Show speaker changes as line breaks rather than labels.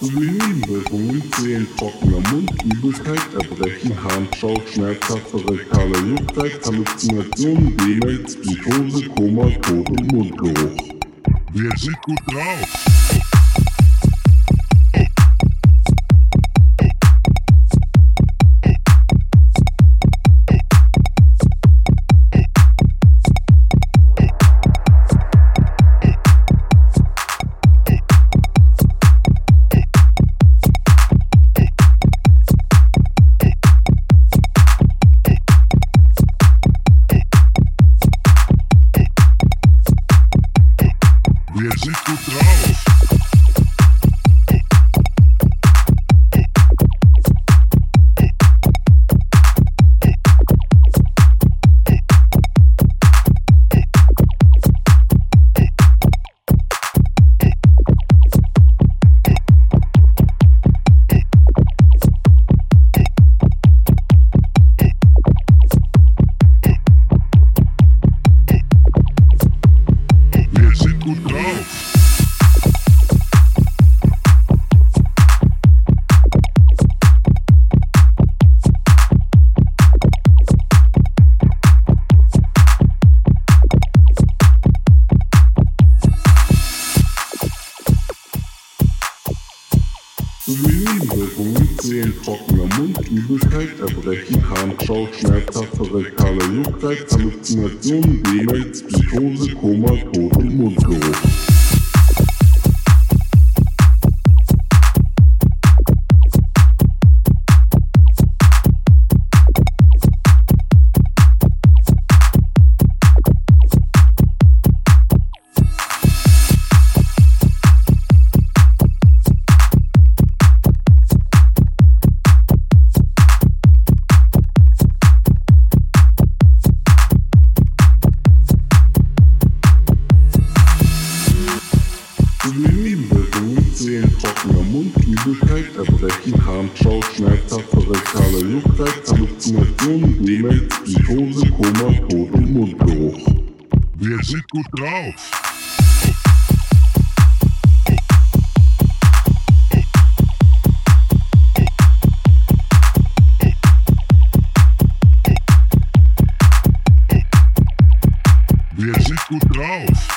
Nebenwirkungen zählen trockener Mund, Übelkeit, Erbrechen, Harnschau, schmerzhafte rektale Juckheit, Halluzinationen, Demenz, Psychose, Koma, Tod und Mundgeruch.
Wir sind gut drauf.
Trockener Mund, Übelkeit, Erbrechen, Harnschau, schmerzhafte rektale Juckheit, Halluzinationen, Demenz, Psychose, Koma, Tod und Mundgeruch. Übelkeit, Erbrechen, Harnschau, schmerzhafte rektale Juckheit, Halluzinationen, Demenz, Psychose, Koma, Tod und Mundgeruch.
Wir sind gut drauf. Wir sind gut drauf.